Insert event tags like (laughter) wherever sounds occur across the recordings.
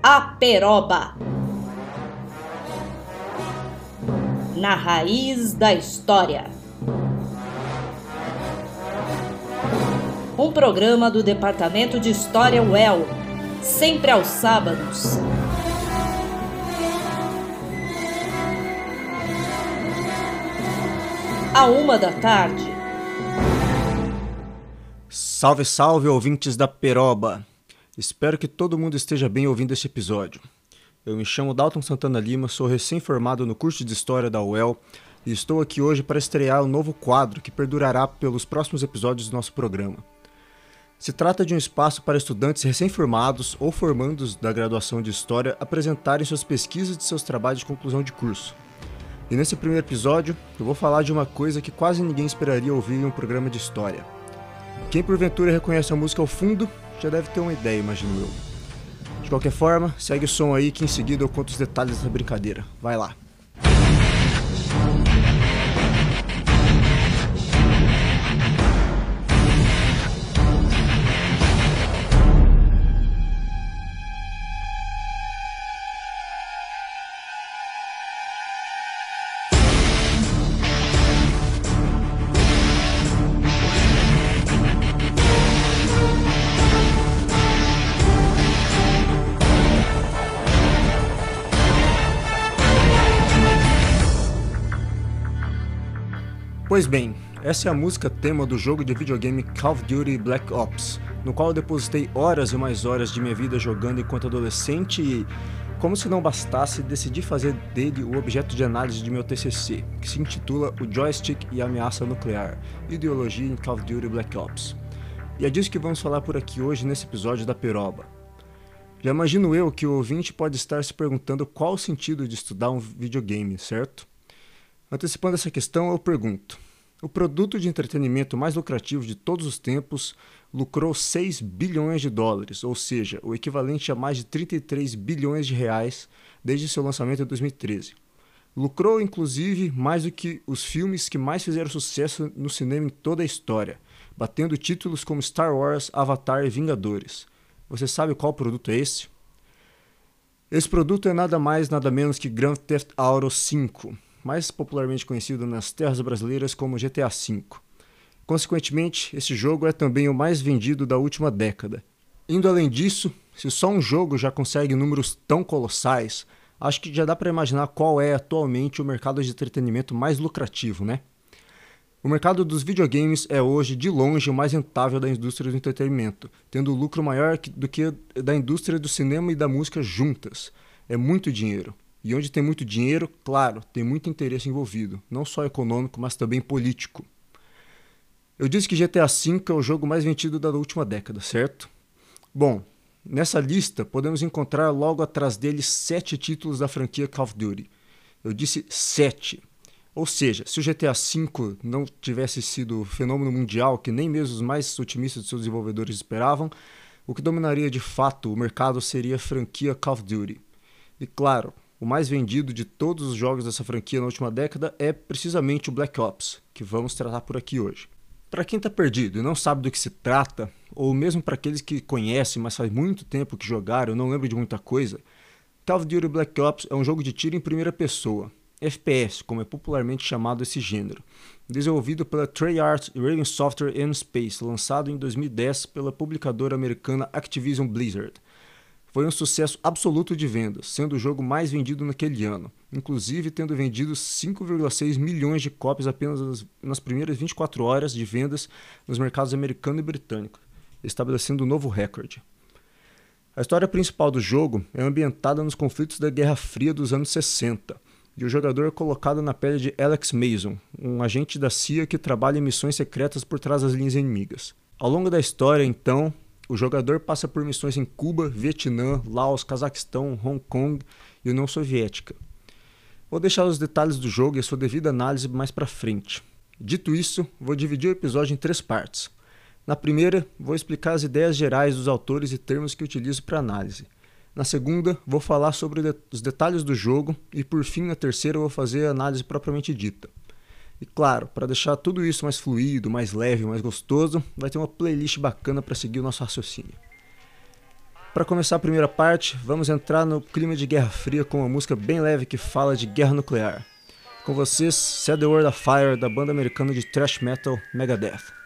A Peroba. Na raiz da história. Um programa do Departamento de História UEL, sempre aos sábados. À uma da tarde. Salve, salve, ouvintes da Peroba! Espero que todo mundo esteja bem ouvindo este episódio. Eu me chamo Dalton Santana Lima, sou recém-formado no curso de História da UEL e estou aqui hoje para estrear um novo quadro que perdurará pelos próximos episódios do nosso programa. Se trata de um espaço para estudantes recém-formados ou formandos da graduação de História apresentarem suas pesquisas de seus trabalhos de conclusão de curso. E nesse primeiro episódio, eu vou falar de uma coisa que quase ninguém esperaria ouvir em um programa de história. Quem porventura reconhece a música ao fundo já deve ter uma ideia, imagino eu. De qualquer forma, segue o som aí que em seguida eu conto os detalhes dessa brincadeira. Vai lá. Pois bem, essa é a música tema do jogo de videogame Call of Duty Black Ops, no qual eu depositei horas e mais horas de minha vida jogando enquanto adolescente e, como se não bastasse, decidi fazer dele o objeto de análise de meu TCC, que se intitula O Joystick e a Ameaça Nuclear Ideologia em Call of Duty Black Ops. E é disso que vamos falar por aqui hoje nesse episódio da Peroba. Já imagino eu que o ouvinte pode estar se perguntando qual o sentido de estudar um videogame, certo? Antecipando essa questão, eu pergunto: o produto de entretenimento mais lucrativo de todos os tempos lucrou 6 bilhões de dólares, ou seja, o equivalente a mais de 33 bilhões de reais desde seu lançamento em 2013. Lucrou, inclusive, mais do que os filmes que mais fizeram sucesso no cinema em toda a história, batendo títulos como Star Wars, Avatar e Vingadores. Você sabe qual produto é esse? Esse produto é nada mais nada menos que Grand Theft Auto 5, mais popularmente conhecido nas terras brasileiras como GTA V. Consequentemente, esse jogo é também o mais vendido da última década. Indo além disso, se só um jogo já consegue números tão colossais, acho que já dá para imaginar qual é atualmente o mercado de entretenimento mais lucrativo, né? O mercado dos videogames é hoje, de longe, o mais rentável da indústria do entretenimento, tendo lucro maior do que da indústria do cinema e da música juntas. É muito dinheiro. E onde tem muito dinheiro, claro, tem muito interesse envolvido, não só econômico, mas também político. Eu disse que GTA V é o jogo mais vendido da última década, certo? Bom, nessa lista podemos encontrar logo atrás dele sete títulos da franquia Call of Duty. Eu disse sete. Ou seja, se o GTA V não tivesse sido fenômeno mundial que nem mesmo os mais otimistas de seus desenvolvedores esperavam, o que dominaria de fato o mercado seria a franquia Call of Duty. E claro, o mais vendido de todos os jogos dessa franquia na última década é precisamente o Black Ops, que vamos tratar por aqui hoje. Para quem está perdido e não sabe do que se trata, ou mesmo para aqueles que conhecem, mas faz muito tempo que jogaram e não lembram de muita coisa, Call of Duty Black Ops é um jogo de tiro em primeira pessoa, FPS, como é popularmente chamado esse gênero, desenvolvido pela Treyarch Raven Software and Space, lançado em 2010 pela publicadora americana Activision Blizzard foi um sucesso absoluto de vendas, sendo o jogo mais vendido naquele ano, inclusive tendo vendido 5,6 milhões de cópias apenas nas primeiras 24 horas de vendas nos mercados americano e britânico, estabelecendo um novo recorde. A história principal do jogo é ambientada nos conflitos da Guerra Fria dos anos 60, e o jogador é colocado na pele de Alex Mason, um agente da CIA que trabalha em missões secretas por trás das linhas inimigas. Ao longo da história, então, o jogador passa por missões em Cuba, Vietnã, Laos, Cazaquistão, Hong Kong e União Soviética. Vou deixar os detalhes do jogo e a sua devida análise mais para frente. Dito isso, vou dividir o episódio em três partes. Na primeira, vou explicar as ideias gerais dos autores e termos que utilizo para análise. Na segunda, vou falar sobre os detalhes do jogo e por fim, na terceira, vou fazer a análise propriamente dita. E claro, para deixar tudo isso mais fluido, mais leve, mais gostoso, vai ter uma playlist bacana para seguir o nosso raciocínio. Para começar a primeira parte, vamos entrar no clima de Guerra Fria com uma música bem leve que fala de guerra nuclear. Com vocês, Set the World Afire da banda americana de thrash metal Megadeth.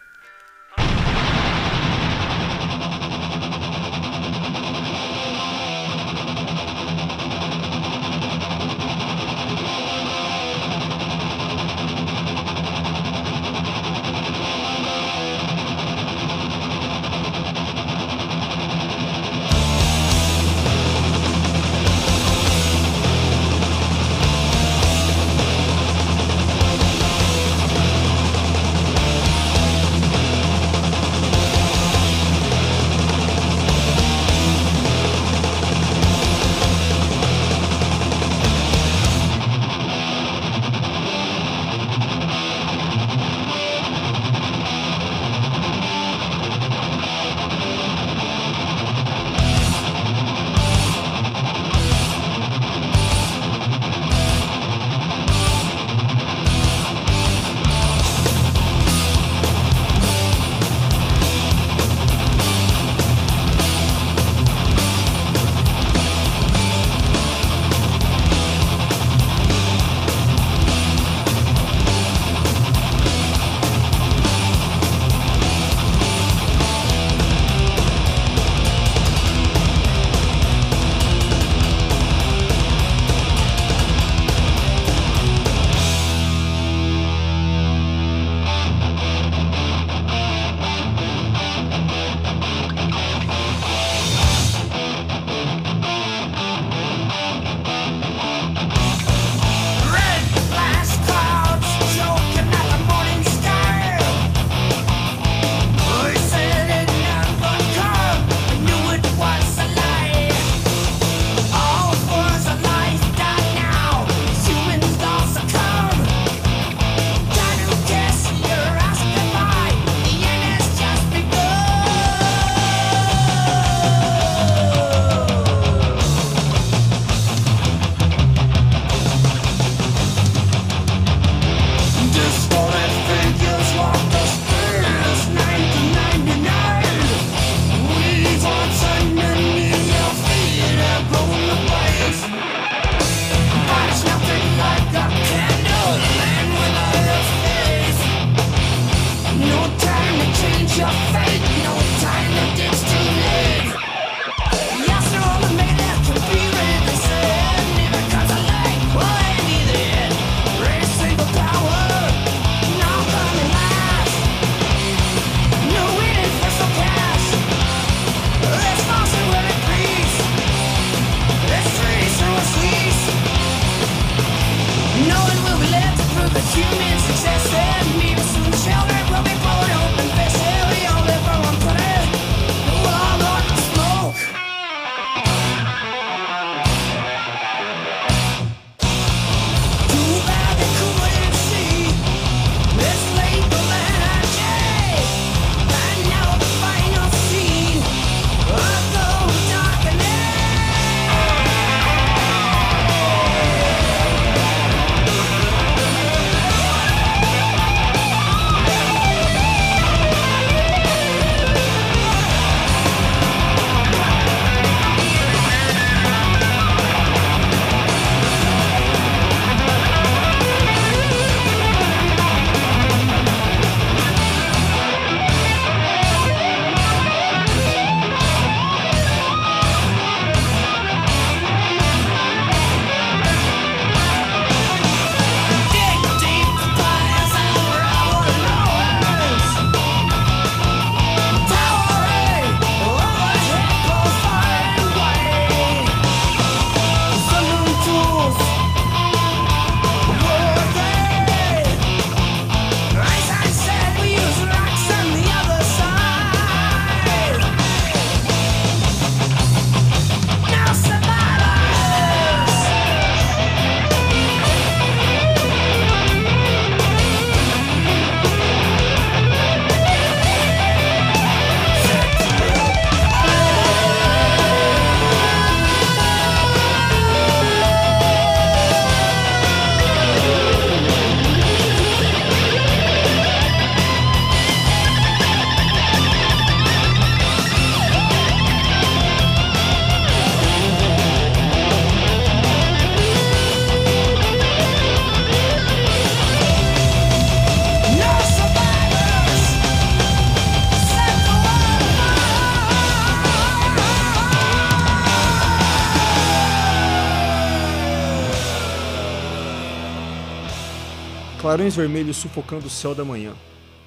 Clarões vermelhos sufocando o céu da manhã.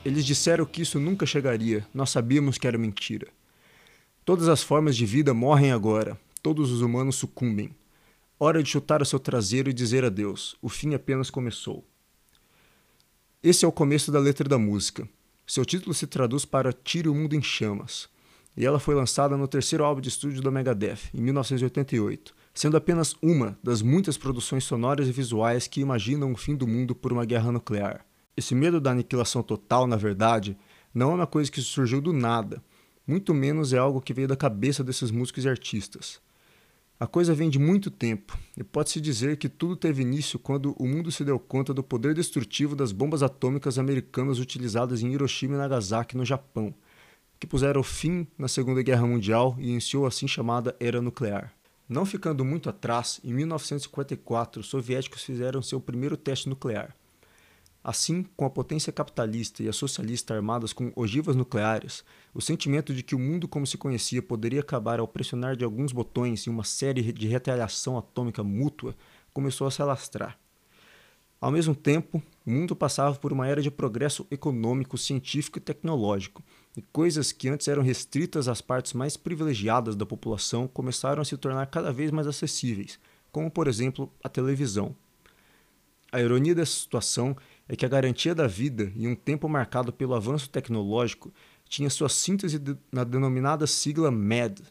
Eles disseram que isso nunca chegaria, nós sabíamos que era mentira. Todas as formas de vida morrem agora, todos os humanos sucumbem. Hora de chutar o seu traseiro e dizer adeus, o fim apenas começou. Esse é o começo da letra da música. Seu título se traduz para Tire o Mundo em Chamas, e ela foi lançada no terceiro álbum de estúdio da Megadeth, em 1988, sendo apenas uma das muitas produções sonoras e visuais que imaginam o fim do mundo por uma guerra nuclear. Esse medo da aniquilação total, na verdade, não é uma coisa que surgiu do nada, muito menos é algo que veio da cabeça desses músicos e artistas. A coisa vem de muito tempo, e pode-se dizer que tudo teve início quando o mundo se deu conta do poder destrutivo das bombas atômicas americanas utilizadas em Hiroshima e Nagasaki, no Japão, que puseram fim na Segunda Guerra Mundial e iniciou a assim chamada Era Nuclear. Não ficando muito atrás, em 1954, os soviéticos fizeram seu primeiro teste nuclear. Assim, com a potência capitalista e a socialista armadas com ogivas nucleares, o sentimento de que o mundo como se conhecia poderia acabar ao pressionar de alguns botões em uma série de retaliação atômica mútua começou a se alastrar. Ao mesmo tempo, o mundo passava por uma era de progresso econômico, científico e tecnológico, e coisas que antes eram restritas às partes mais privilegiadas da população começaram a se tornar cada vez mais acessíveis, como por exemplo a televisão. A ironia dessa situação é que a garantia da vida em um tempo marcado pelo avanço tecnológico tinha sua síntese de, na denominada sigla MAD,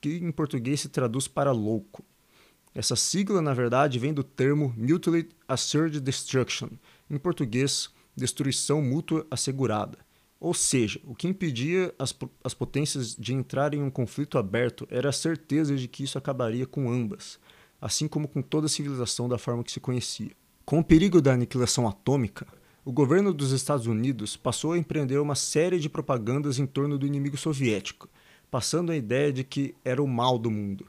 que em português se traduz para louco. Essa sigla, na verdade, vem do termo Mutually Assured Destruction, em português, destruição mútua assegurada. Ou seja, o que impedia as, as potências de entrar em um conflito aberto era a certeza de que isso acabaria com ambas, assim como com toda a civilização da forma que se conhecia. Com o perigo da aniquilação atômica, o governo dos Estados Unidos passou a empreender uma série de propagandas em torno do inimigo soviético, passando a ideia de que era o mal do mundo.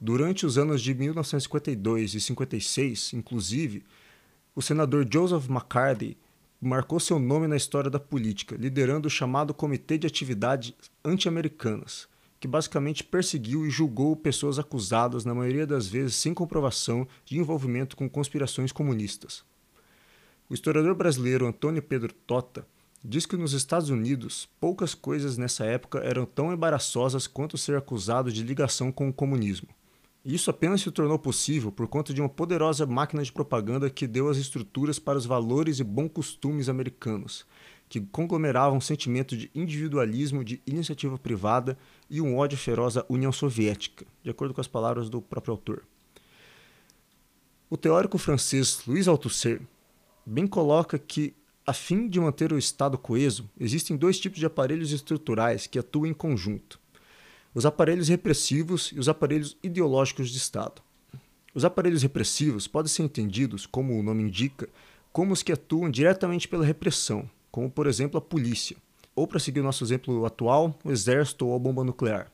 Durante os anos de 1952 e 56, inclusive, o senador Joseph McCarthy marcou seu nome na história da política, liderando o chamado Comitê de Atividades Anti-Americanas, que basicamente perseguiu e julgou pessoas acusadas, na maioria das vezes sem comprovação, de envolvimento com conspirações comunistas. O historiador brasileiro Antônio Pedro Tota diz que nos Estados Unidos poucas coisas nessa época eram tão embaraçosas quanto ser acusado de ligação com o comunismo. Isso apenas se tornou possível por conta de uma poderosa máquina de propaganda que deu as estruturas para os valores e bons costumes americanos, que conglomeravam um sentimento de individualismo, de iniciativa privada e um ódio feroz à União Soviética, de acordo com as palavras do próprio autor. O teórico francês Louis Althusser bem coloca que, a fim de manter o Estado coeso, existem dois tipos de aparelhos estruturais que atuam em conjunto: os aparelhos repressivos e os aparelhos ideológicos de Estado. Os aparelhos repressivos podem ser entendidos, como o nome indica, como os que atuam diretamente pela repressão, como por exemplo a polícia, ou para seguir o nosso exemplo atual, o exército ou a bomba nuclear.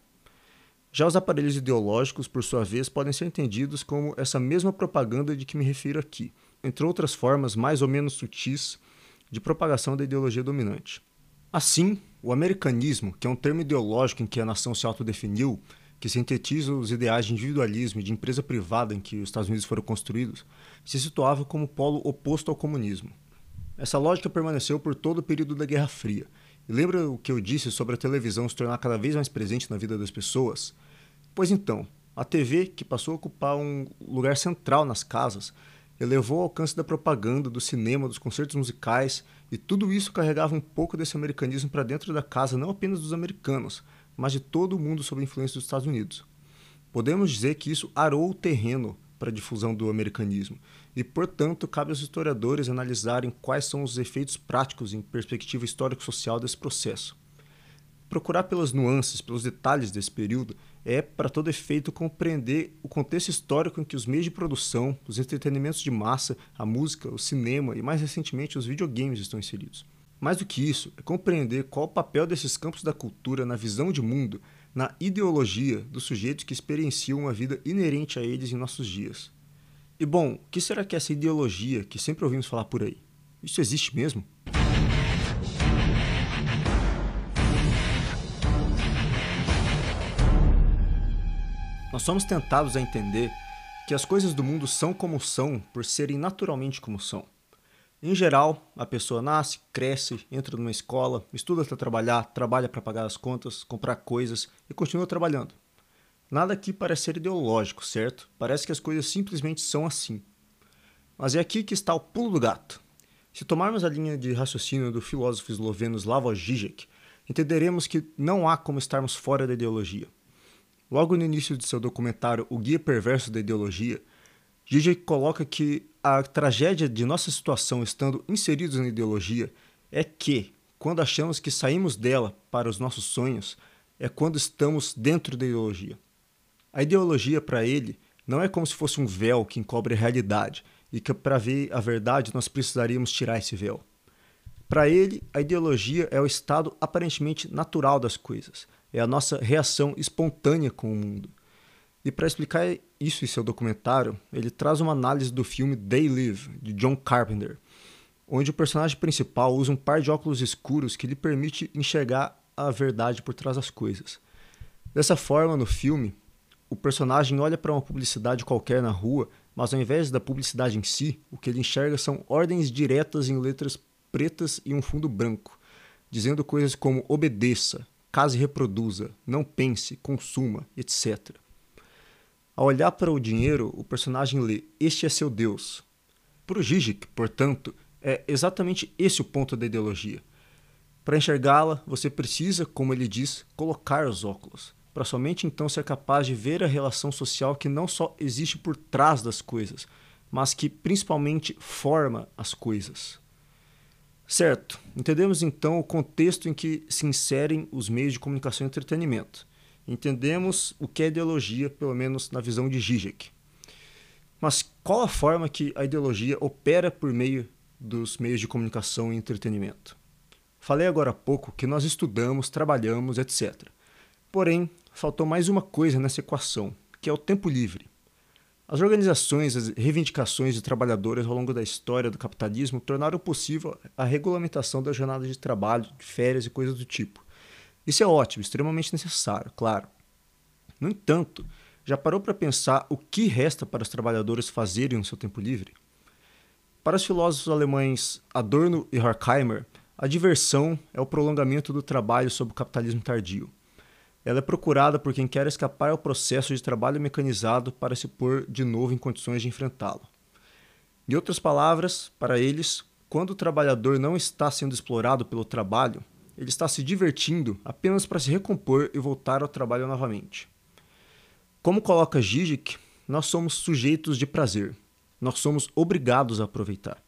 Já os aparelhos ideológicos, por sua vez, podem ser entendidos como essa mesma propaganda de que me refiro aqui, entre outras formas mais ou menos sutis de propagação da ideologia dominante. Assim, o americanismo, que é um termo ideológico em que a nação se autodefiniu, que sintetiza os ideais de individualismo e de empresa privada em que os Estados Unidos foram construídos, se situava como polo oposto ao comunismo. Essa lógica permaneceu por todo o período da Guerra Fria. E lembra o que eu disse sobre a televisão se tornar cada vez mais presente na vida das pessoas? Pois então, a TV, que passou a ocupar um lugar central nas casas, elevou o alcance da propaganda, do cinema, dos concertos musicais, e tudo isso carregava um pouco desse americanismo para dentro da casa, não apenas dos americanos, mas de todo o mundo sob a influência dos Estados Unidos. Podemos dizer que isso arou o terreno para a difusão do americanismo, e, portanto, cabe aos historiadores analisarem quais são os efeitos práticos em perspectiva histórico-social desse processo. Procurar pelas nuances, pelos detalhes desse período, é, para todo efeito, compreender o contexto histórico em que os meios de produção, os entretenimentos de massa, a música, o cinema e, mais recentemente, os videogames estão inseridos. Mais do que isso, é compreender qual o papel desses campos da cultura na visão de mundo, na ideologia dos sujeitos que experienciam uma vida inerente a eles em nossos dias. E bom, o que será que é essa ideologia que sempre ouvimos falar por aí? Isso existe mesmo? Nós somos tentados a entender que as coisas do mundo são como são por serem naturalmente como são. Em geral, a pessoa nasce, cresce, entra numa escola, estuda para trabalhar, trabalha para pagar as contas, comprar coisas e continua trabalhando. Nada aqui parece ser ideológico, certo? Parece que as coisas simplesmente são assim. Mas é aqui que está o pulo do gato. Se tomarmos a linha de raciocínio do filósofo esloveno Slavoj Žižek, entenderemos que não há como estarmos fora da ideologia. Logo no início de seu documentário O Guia Perverso da Ideologia, Gigi coloca que a tragédia de nossa situação estando inseridos na ideologia é que, quando achamos que saímos dela para os nossos sonhos, é quando estamos dentro da ideologia. A ideologia, para ele, não é como se fosse um véu que encobre a realidade e que, para ver a verdade, nós precisaríamos tirar esse véu. Para ele, a ideologia é o estado aparentemente natural das coisas, é a nossa reação espontânea com o mundo. E para explicar isso em seu documentário, ele traz uma análise do filme They Live, de John Carpenter, onde o personagem principal usa um par de óculos escuros que lhe permite enxergar a verdade por trás das coisas. Dessa forma, no filme, o personagem olha para uma publicidade qualquer na rua, mas ao invés da publicidade em si, o que ele enxerga são ordens diretas em letras pretas e um fundo branco, dizendo coisas como obedeça, case e reproduza, não pense, consuma, etc. Ao olhar para o dinheiro, o personagem lê: Este é seu Deus. Para o Zizek, portanto, é exatamente esse o ponto da ideologia. Para enxergá-la, você precisa, como ele diz, colocar os óculos, para somente então ser capaz de ver a relação social que não só existe por trás das coisas, mas que principalmente forma as coisas. Certo, entendemos então o contexto em que se inserem os meios de comunicação e entretenimento entendemos o que é ideologia, pelo menos na visão de Zizek. Mas qual a forma que a ideologia opera por meio dos meios de comunicação e entretenimento? Falei agora há pouco que nós estudamos, trabalhamos, etc. Porém, faltou mais uma coisa nessa equação, que é o tempo livre. As organizações, as reivindicações de trabalhadores ao longo da história do capitalismo tornaram possível a regulamentação da jornada de trabalho, de férias e coisas do tipo. Isso é ótimo, extremamente necessário, claro. No entanto, já parou para pensar o que resta para os trabalhadores fazerem no seu tempo livre? Para os filósofos alemães Adorno e Horkheimer, a diversão é o prolongamento do trabalho sob o capitalismo tardio. Ela é procurada por quem quer escapar ao processo de trabalho mecanizado para se pôr de novo em condições de enfrentá-lo. Em outras palavras, para eles, quando o trabalhador não está sendo explorado pelo trabalho, ele está se divertindo apenas para se recompor e voltar ao trabalho novamente. Como coloca Zizek, nós somos sujeitos de prazer. Nós somos obrigados a aproveitar.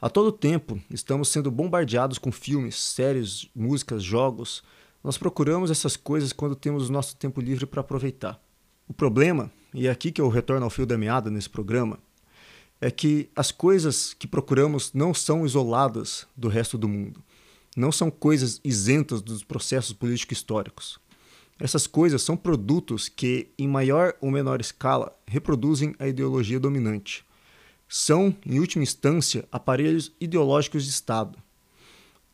A todo tempo, estamos sendo bombardeados com filmes, séries, músicas, jogos. Nós procuramos essas coisas quando temos o nosso tempo livre para aproveitar. O problema, e é aqui que eu retorno ao fio da meada nesse programa, é que as coisas que procuramos não são isoladas do resto do mundo não são coisas isentas dos processos políticos históricos. Essas coisas são produtos que, em maior ou menor escala, reproduzem a ideologia dominante. São, em última instância, aparelhos ideológicos de Estado.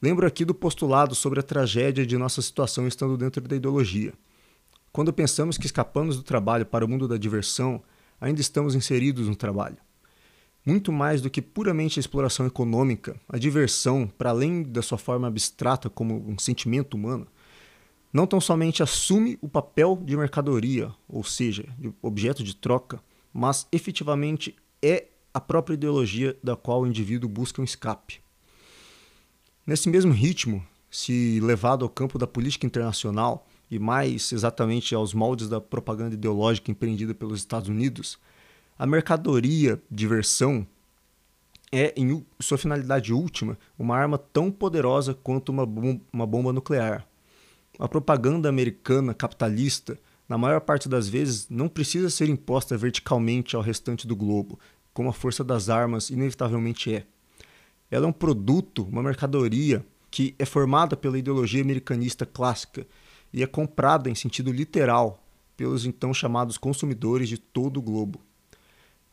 Lembro aqui do postulado sobre a tragédia de nossa situação estando dentro da ideologia. Quando pensamos que escapamos do trabalho para o mundo da diversão, ainda estamos inseridos no trabalho. Muito mais do que puramente a exploração econômica, a diversão, para além da sua forma abstrata como um sentimento humano, não tão somente assume o papel de mercadoria, ou seja, de objeto de troca, mas efetivamente é a própria ideologia da qual o indivíduo busca um escape. Nesse mesmo ritmo, se levado ao campo da política internacional e mais exatamente aos moldes da propaganda ideológica empreendida pelos Estados Unidos, a mercadoria diversão é, em sua finalidade última, uma arma tão poderosa quanto uma, bom, uma bomba nuclear. A propaganda americana capitalista, na maior parte das vezes, não precisa ser imposta verticalmente ao restante do globo, como a força das armas inevitavelmente é. Ela é um produto, uma mercadoria, que é formada pela ideologia americanista clássica e é comprada em sentido literal pelos então chamados consumidores de todo o globo.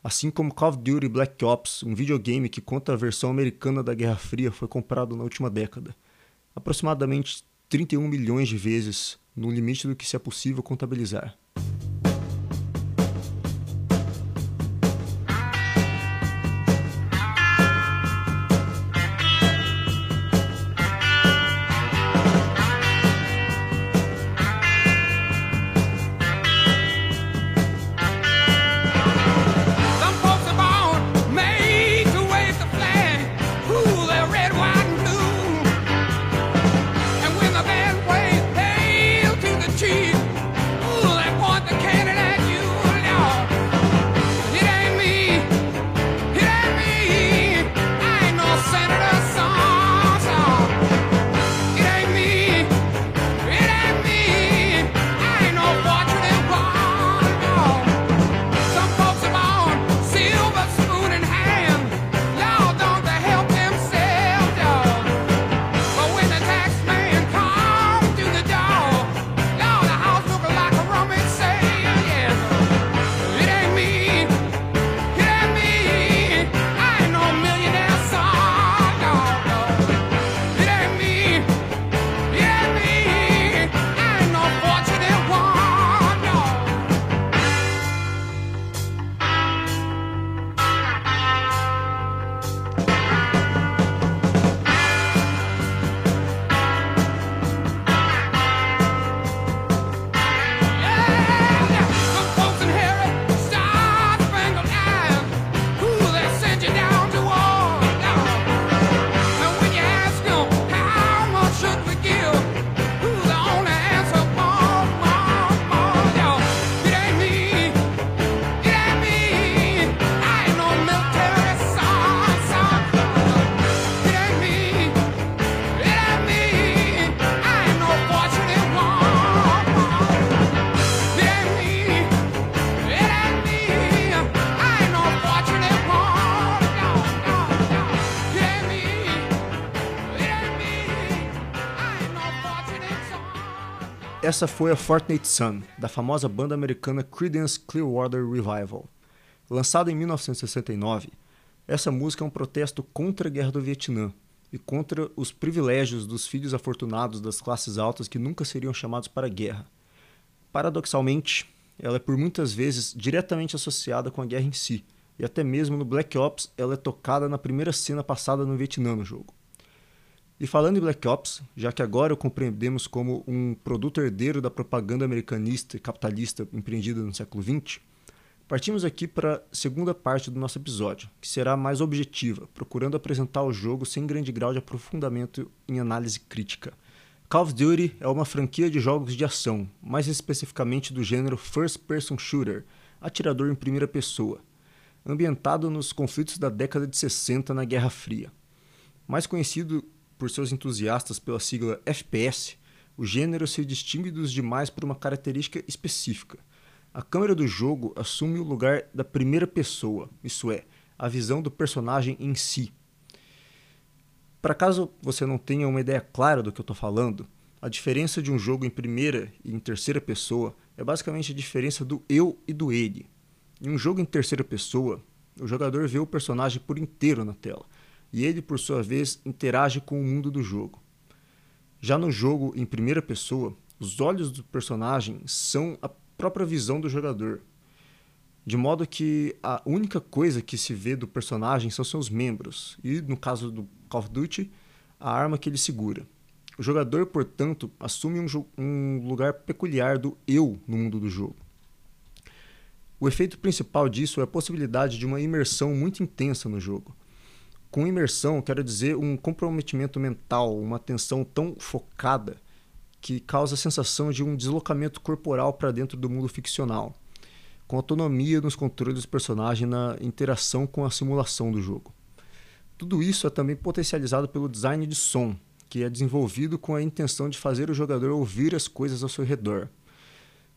Assim como Call of Duty Black Ops, um videogame que conta a versão americana da Guerra Fria, foi comprado na última década. Aproximadamente 31 milhões de vezes, no limite do que se é possível contabilizar. Essa foi a Fortnite Sun, da famosa banda americana Creedence Clearwater Revival. Lançada em 1969, essa música é um protesto contra a guerra do Vietnã e contra os privilégios dos filhos afortunados das classes altas que nunca seriam chamados para a guerra. Paradoxalmente, ela é por muitas vezes diretamente associada com a guerra em si, e até mesmo no Black Ops ela é tocada na primeira cena passada no Vietnã no jogo. E falando em Black Ops, já que agora o compreendemos como um produto herdeiro da propaganda americanista e capitalista empreendida no século XX, partimos aqui para a segunda parte do nosso episódio, que será mais objetiva, procurando apresentar o jogo sem grande grau de aprofundamento em análise crítica. Call of Duty é uma franquia de jogos de ação, mais especificamente do gênero First Person Shooter, atirador em primeira pessoa, ambientado nos conflitos da década de 60 na Guerra Fria. Mais conhecido por seus entusiastas pela sigla FPS, o gênero se distingue dos demais por uma característica específica. A câmera do jogo assume o lugar da primeira pessoa, isso é, a visão do personagem em si. Para caso você não tenha uma ideia clara do que eu estou falando, a diferença de um jogo em primeira e em terceira pessoa é basicamente a diferença do eu e do ele. Em um jogo em terceira pessoa, o jogador vê o personagem por inteiro na tela, e ele, por sua vez, interage com o mundo do jogo. Já no jogo em primeira pessoa, os olhos do personagem são a própria visão do jogador, de modo que a única coisa que se vê do personagem são seus membros, e no caso do Call of Duty, a arma que ele segura. O jogador, portanto, assume um, um lugar peculiar do eu no mundo do jogo. O efeito principal disso é a possibilidade de uma imersão muito intensa no jogo. Com imersão, quero dizer um comprometimento mental, uma atenção tão focada que causa a sensação de um deslocamento corporal para dentro do mundo ficcional, com autonomia nos controles do personagem na interação com a simulação do jogo. Tudo isso é também potencializado pelo design de som, que é desenvolvido com a intenção de fazer o jogador ouvir as coisas ao seu redor.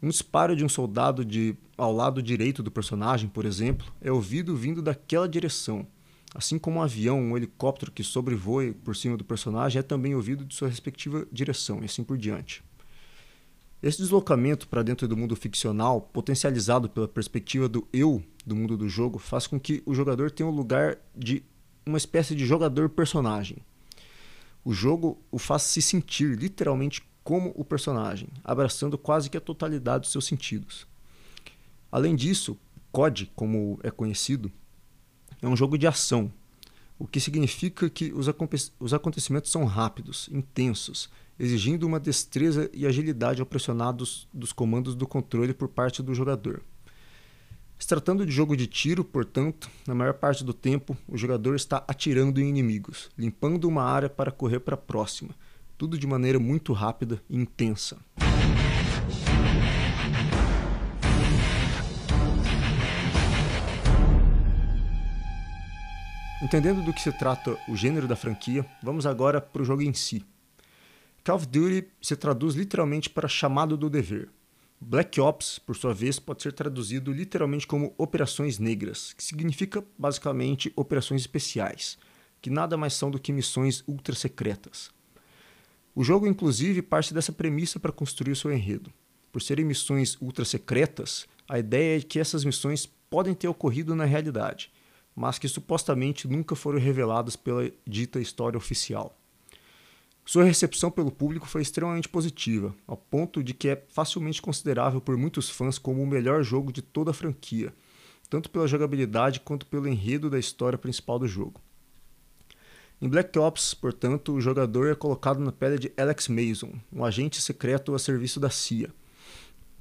Um disparo de um soldado de, ao lado direito do personagem, por exemplo, é ouvido vindo daquela direção Assim como um avião, um helicóptero que sobrevoe por cima do personagem é também ouvido de sua respectiva direção, e assim por diante. Esse deslocamento para dentro do mundo ficcional, potencializado pela perspectiva do eu do mundo do jogo, faz com que o jogador tenha o um lugar de uma espécie de jogador-personagem. O jogo o faz se sentir literalmente como o personagem, abraçando quase que a totalidade dos seus sentidos. Além disso, COD, como é conhecido, é um jogo de ação, o que significa que os, os acontecimentos são rápidos, intensos, exigindo uma destreza e agilidade ao pressionar dos, dos comandos do controle por parte do jogador. Se tratando de jogo de tiro, portanto, na maior parte do tempo, o jogador está atirando em inimigos, limpando uma área para correr para a próxima, tudo de maneira muito rápida e intensa. Entendendo do que se trata o gênero da franquia, vamos agora para o jogo em si. Call of Duty se traduz literalmente para chamado do dever. Black Ops, por sua vez, pode ser traduzido literalmente como operações negras, que significa basicamente operações especiais, que nada mais são do que missões ultra secretas. O jogo, inclusive, parte dessa premissa para construir o seu enredo. Por serem missões ultra secretas, a ideia é que essas missões podem ter ocorrido na realidade mas que supostamente nunca foram reveladas pela dita história oficial. Sua recepção pelo público foi extremamente positiva, ao ponto de que é facilmente considerável por muitos fãs como o melhor jogo de toda a franquia, tanto pela jogabilidade quanto pelo enredo da história principal do jogo. Em Black Ops, portanto, o jogador é colocado na pele de Alex Mason, um agente secreto a serviço da CIA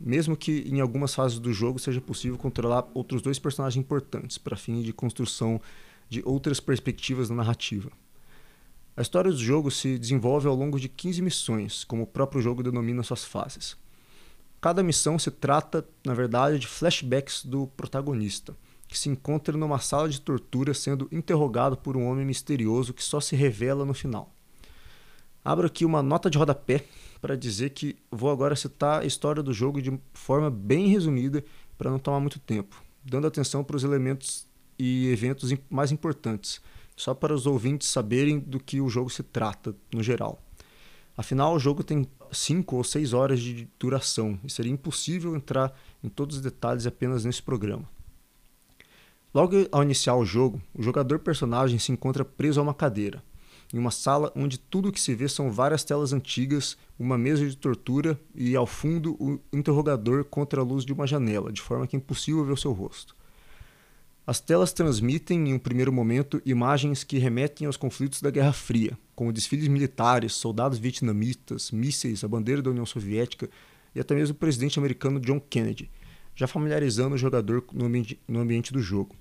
mesmo que em algumas fases do jogo seja possível controlar outros dois personagens importantes para fim de construção de outras perspectivas na narrativa. A história do jogo se desenvolve ao longo de 15 missões, como o próprio jogo denomina suas fases. Cada missão se trata, na verdade, de flashbacks do protagonista, que se encontra numa sala de tortura sendo interrogado por um homem misterioso que só se revela no final. Abro aqui uma nota de rodapé para dizer que vou agora citar a história do jogo de forma bem resumida para não tomar muito tempo, dando atenção para os elementos e eventos mais importantes, só para os ouvintes saberem do que o jogo se trata no geral. Afinal, o jogo tem 5 ou 6 horas de duração e seria impossível entrar em todos os detalhes apenas nesse programa. Logo ao iniciar o jogo, o jogador personagem se encontra preso a uma cadeira, em uma sala onde tudo o que se vê são várias telas antigas, uma mesa de tortura e, ao fundo, o interrogador contra a luz de uma janela, de forma que é impossível ver o seu rosto. As telas transmitem, em um primeiro momento, imagens que remetem aos conflitos da Guerra Fria, como desfiles militares, soldados vietnamitas, mísseis, a bandeira da União Soviética e até mesmo o presidente americano John Kennedy, já familiarizando o jogador no ambiente, no ambiente do jogo.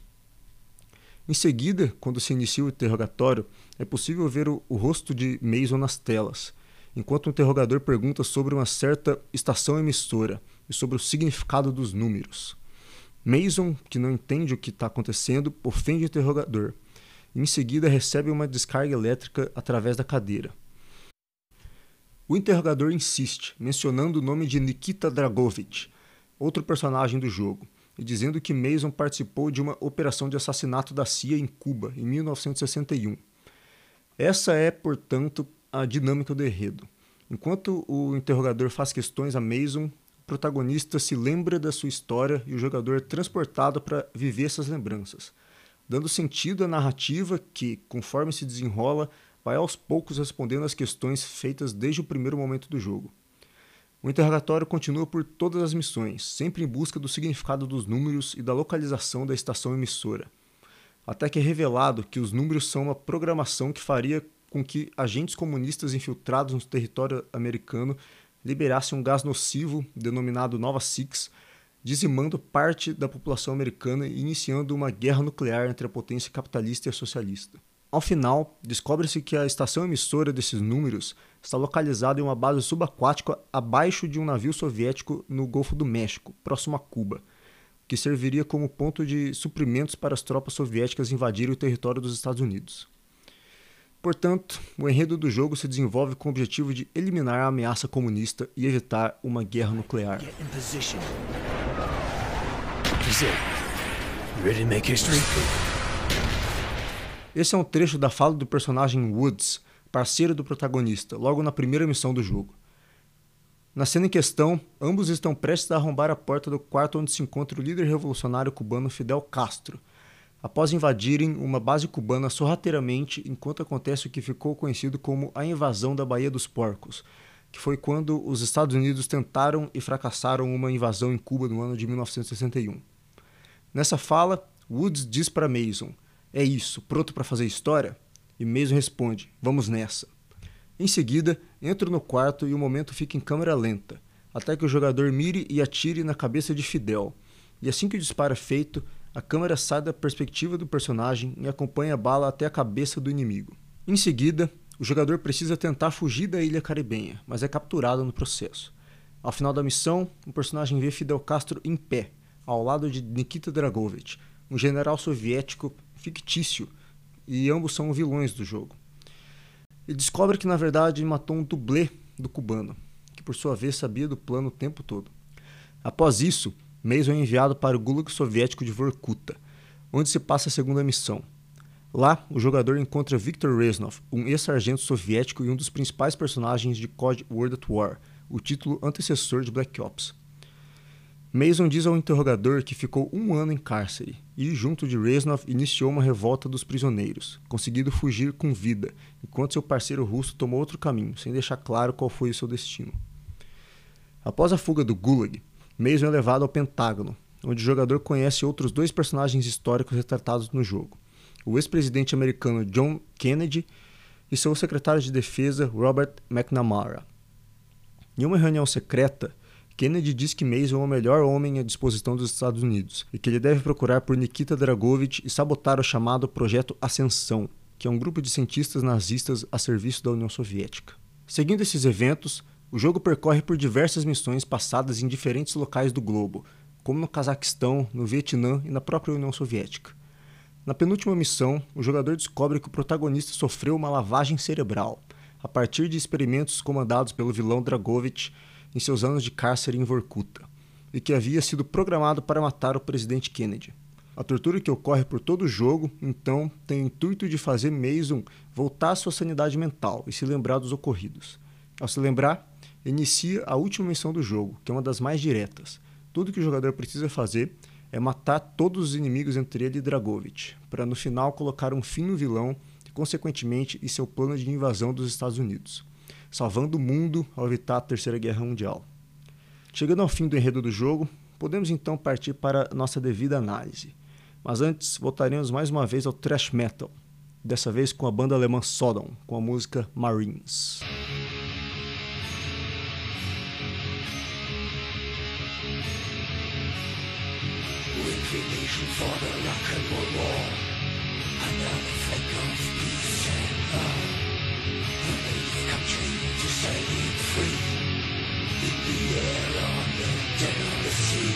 Em seguida, quando se inicia o interrogatório, é possível ver o, o rosto de Mason nas telas, enquanto o interrogador pergunta sobre uma certa estação emissora e sobre o significado dos números. Mason, que não entende o que está acontecendo, ofende o interrogador. E em seguida recebe uma descarga elétrica através da cadeira. O interrogador insiste, mencionando o nome de Nikita Dragovich, outro personagem do jogo, e dizendo que Mason participou de uma operação de assassinato da CIA em Cuba em 1961. Essa é, portanto, a dinâmica do enredo. Enquanto o interrogador faz questões a Mason, protagonista se lembra da sua história e o jogador é transportado para viver essas lembranças, dando sentido à narrativa que, conforme se desenrola, vai aos poucos respondendo às questões feitas desde o primeiro momento do jogo. O interrogatório continua por todas as missões, sempre em busca do significado dos números e da localização da estação emissora. Até que é revelado que os números são uma programação que faria com que agentes comunistas infiltrados no território americano liberasse um gás nocivo denominado Nova Six, dizimando parte da população americana e iniciando uma guerra nuclear entre a potência capitalista e a socialista. Ao final, descobre-se que a estação emissora desses números está localizada em uma base subaquática abaixo de um navio soviético no Golfo do México, próximo a Cuba, que serviria como ponto de suprimentos para as tropas soviéticas invadirem o território dos Estados Unidos. Portanto, o enredo do jogo se desenvolve com o objetivo de eliminar a ameaça comunista e evitar uma guerra nuclear. Esse é um trecho da fala do personagem Woods, parceiro do protagonista, logo na primeira missão do jogo. Na cena em questão, ambos estão prestes a arrombar a porta do quarto onde se encontra o líder revolucionário cubano Fidel Castro, após invadirem uma base cubana sorrateiramente enquanto acontece o que ficou conhecido como a invasão da Baía dos Porcos, que foi quando os Estados Unidos tentaram e fracassaram uma invasão em Cuba no ano de 1961. Nessa fala, Woods diz para Mason: É isso, pronto para fazer história? E Mason responde: Vamos nessa. Em seguida, entro no quarto e o momento fica em câmera lenta, até que o jogador mire e atire na cabeça de Fidel. E assim que o disparo é feito, a câmera sai da perspectiva do personagem e acompanha a bala até a cabeça do inimigo. Em seguida, o jogador precisa tentar fugir da ilha caribenha, mas é capturado no processo. Ao final da missão, o personagem vê Fidel Castro em pé, ao lado de Nikita Dragovich, um general soviético fictício, e ambos são vilões do jogo. Ele descobre que na verdade matou um dublê do cubano, que por sua vez sabia do plano o tempo todo. Após isso, Mason é enviado para o Gulag soviético de Vorkuta, onde se passa a segunda missão. Lá, o jogador encontra Viktor Reznov, um ex-sargento soviético e um dos principais personagens de COD World at War, o título antecessor de Black Ops. Mason diz ao interrogador que ficou um ano em cárcere e, junto de Reznov, iniciou uma revolta dos prisioneiros, conseguindo fugir com vida, enquanto seu parceiro russo tomou outro caminho, sem deixar claro qual foi o seu destino. Após a fuga do Gulag, Mason é levado ao Pentágono, onde o jogador conhece outros dois personagens históricos retratados no jogo: o ex-presidente americano John Kennedy e seu secretário de defesa Robert McNamara. Em uma reunião secreta, Kennedy diz que Mason é o melhor homem à disposição dos Estados Unidos e que ele deve procurar por Nikita Dragovich e sabotar o chamado Projeto Ascensão, que é um grupo de cientistas nazistas a serviço da União Soviética. Seguindo esses eventos, o jogo percorre por diversas missões passadas em diferentes locais do globo, como no Cazaquistão, no Vietnã e na própria União Soviética. Na penúltima missão, o jogador descobre que o protagonista sofreu uma lavagem cerebral, a partir de experimentos comandados pelo vilão Dragovich em seus anos de cárcere em Vorkuta, e que havia sido programado para matar o presidente Kennedy. A tortura que ocorre por todo o jogo, então, tem o intuito de fazer Mason voltar à sua sanidade mental e se lembrar dos ocorridos. Ao se lembrar, inicia a última missão do jogo, que é uma das mais diretas. Tudo que o jogador precisa fazer é matar todos os inimigos entre ele e Dragovich, para no final colocar um fim no vilão e, consequentemente, em seu plano de invasão dos Estados Unidos, salvando o mundo ao evitar a Terceira Guerra Mundial. Chegando ao fim do enredo do jogo, podemos então partir para nossa devida análise. Mas antes, voltaremos mais uma vez ao thrash metal, dessa vez com a banda alemã Sodom, com a música Marines. for the rock and roll war. sailing free In the air, on the dead, of the sea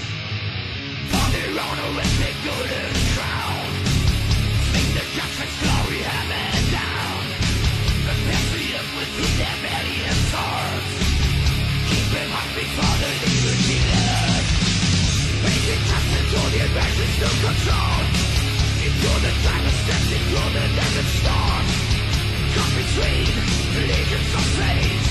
Father on a rhythmic golden crown Make the judgment's glory heaven down The patriot within their belly and Keep him happy, Father, the unity leaders Basic tactics, all the invasions no control If you're the type of steps, if the desert storm, Come between legions of slaves.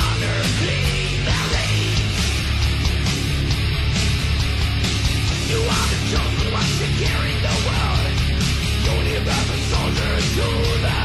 soldiers to the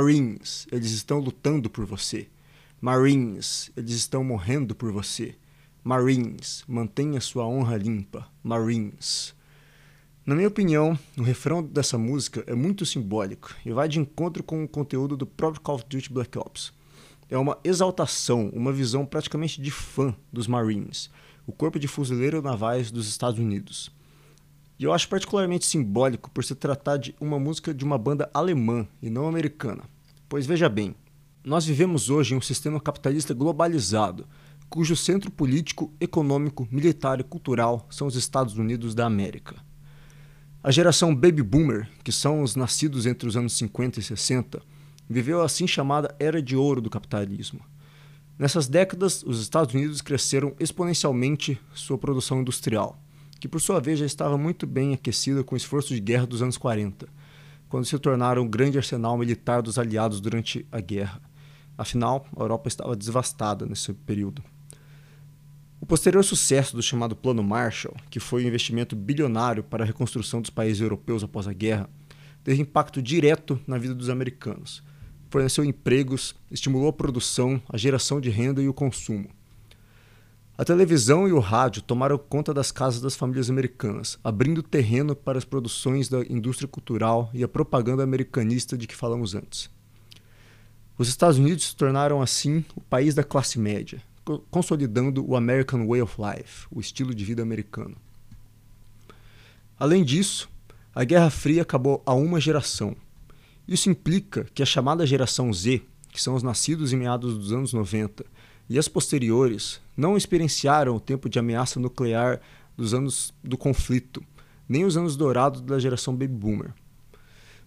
Marines, eles estão lutando por você. Marines, eles estão morrendo por você. Marines, mantenha sua honra limpa. Marines. Na minha opinião, o refrão dessa música é muito simbólico e vai de encontro com o conteúdo do próprio Call of Duty Black Ops. É uma exaltação, uma visão praticamente de fã dos Marines, o corpo de fuzileiros navais dos Estados Unidos. E eu acho particularmente simbólico por se tratar de uma música de uma banda alemã e não americana. Pois veja bem, nós vivemos hoje em um sistema capitalista globalizado, cujo centro político, econômico, militar e cultural são os Estados Unidos da América. A geração Baby Boomer, que são os nascidos entre os anos 50 e 60, viveu a assim chamada Era de Ouro do capitalismo. Nessas décadas, os Estados Unidos cresceram exponencialmente sua produção industrial, que por sua vez já estava muito bem aquecida com o esforço de guerra dos anos 40, quando se tornaram o grande arsenal militar dos aliados durante a guerra. Afinal, a Europa estava devastada nesse período. O posterior sucesso do chamado Plano Marshall, que foi um investimento bilionário para a reconstrução dos países europeus após a guerra, teve impacto direto na vida dos americanos. Forneceu empregos, estimulou a produção, a geração de renda e o consumo. A televisão e o rádio tomaram conta das casas das famílias americanas, abrindo terreno para as produções da indústria cultural e a propaganda americanista de que falamos antes. Os Estados Unidos se tornaram assim o país da classe média, consolidando o American Way of Life, o estilo de vida americano. Além disso, a Guerra Fria acabou há uma geração. Isso implica que a chamada geração Z, que são os nascidos em meados dos anos 90, e as posteriores, não experienciaram o tempo de ameaça nuclear dos anos do conflito, nem os anos dourados da geração Baby Boomer.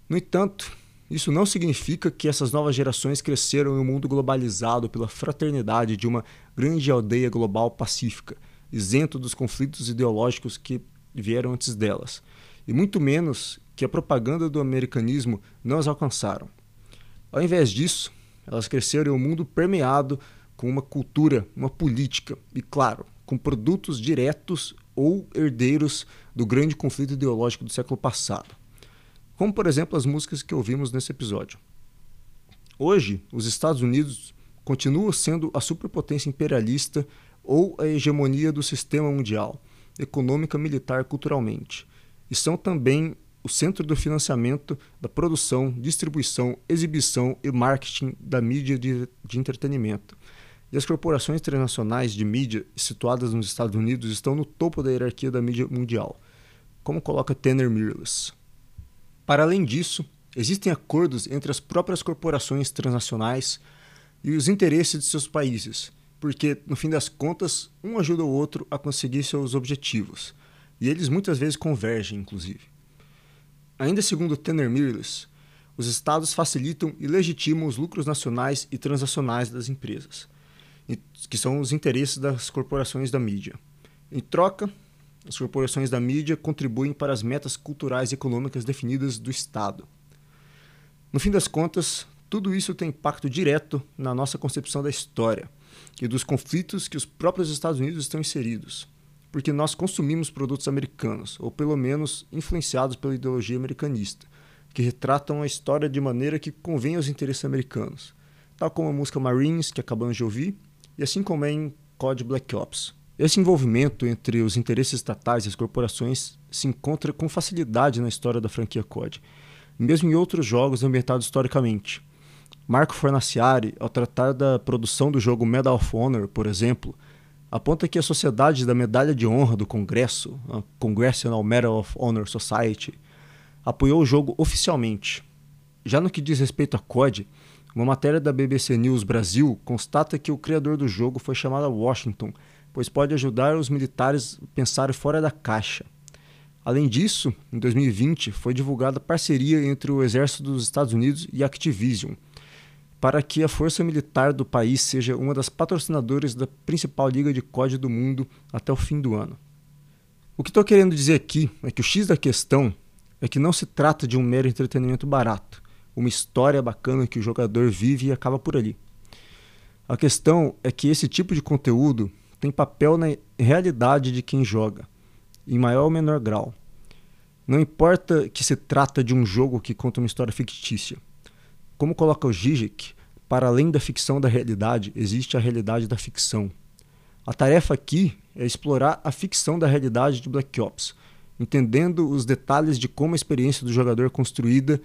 No entanto, isso não significa que essas novas gerações cresceram em um mundo globalizado pela fraternidade de uma grande aldeia global pacífica, isento dos conflitos ideológicos que vieram antes delas, e muito menos que a propaganda do americanismo não as alcançaram. Ao invés disso, elas cresceram em um mundo permeado com uma cultura, uma política e, claro, com produtos diretos ou herdeiros do grande conflito ideológico do século passado como por exemplo as músicas que ouvimos nesse episódio. Hoje, os Estados Unidos continuam sendo a superpotência imperialista ou a hegemonia do sistema mundial, econômica, militar, culturalmente, e são também o centro do financiamento da produção, distribuição, exibição e marketing da mídia de, de entretenimento. E as corporações internacionais de mídia situadas nos Estados Unidos estão no topo da hierarquia da mídia mundial, como coloca Tanner Mirrlees. Para além disso, existem acordos entre as próprias corporações transnacionais e os interesses de seus países, porque, no fim das contas, um ajuda o outro a conseguir seus objetivos, e eles muitas vezes convergem, inclusive. Ainda segundo Tanner Mirrlees, os estados facilitam e legitimam os lucros nacionais e transacionais das empresas, que são os interesses das corporações da mídia. Em troca, as corporações da mídia contribuem para as metas culturais e econômicas definidas do Estado. No fim das contas, tudo isso tem impacto direto na nossa concepção da história e dos conflitos que os próprios Estados Unidos estão inseridos, porque nós consumimos produtos americanos, ou pelo menos influenciados pela ideologia americanista, que retratam a história de maneira que convém aos interesses americanos, tal como a música Marines, que acabamos de ouvir, e assim como é em COD Black Ops. Esse envolvimento entre os interesses estatais e as corporações se encontra com facilidade na história da franquia COD, mesmo em outros jogos ambientados historicamente. Marco Fornaciari, ao tratar da produção do jogo Medal of Honor, por exemplo, aponta que a Sociedade da Medalha de Honra do Congresso, a Congressional Medal of Honor Society, apoiou o jogo oficialmente. Já no que diz respeito a COD, uma matéria da BBC News Brasil constata que o criador do jogo foi chamado a Washington pois pode ajudar os militares a pensar fora da caixa. Além disso, em 2020 foi divulgada parceria entre o Exército dos Estados Unidos e a Activision, para que a força militar do país seja uma das patrocinadoras da principal liga de código do mundo até o fim do ano. O que estou querendo dizer aqui é que o X da questão é que não se trata de um mero entretenimento barato, uma história bacana que o jogador vive e acaba por ali. A questão é que esse tipo de conteúdo tem papel na realidade de quem joga, em maior ou menor grau. Não importa que se trata de um jogo que conta uma história fictícia. Como coloca o Zizek, para além da ficção da realidade, existe a realidade da ficção. A tarefa aqui é explorar a ficção da realidade de Black Ops, entendendo os detalhes de como a experiência do jogador é construída,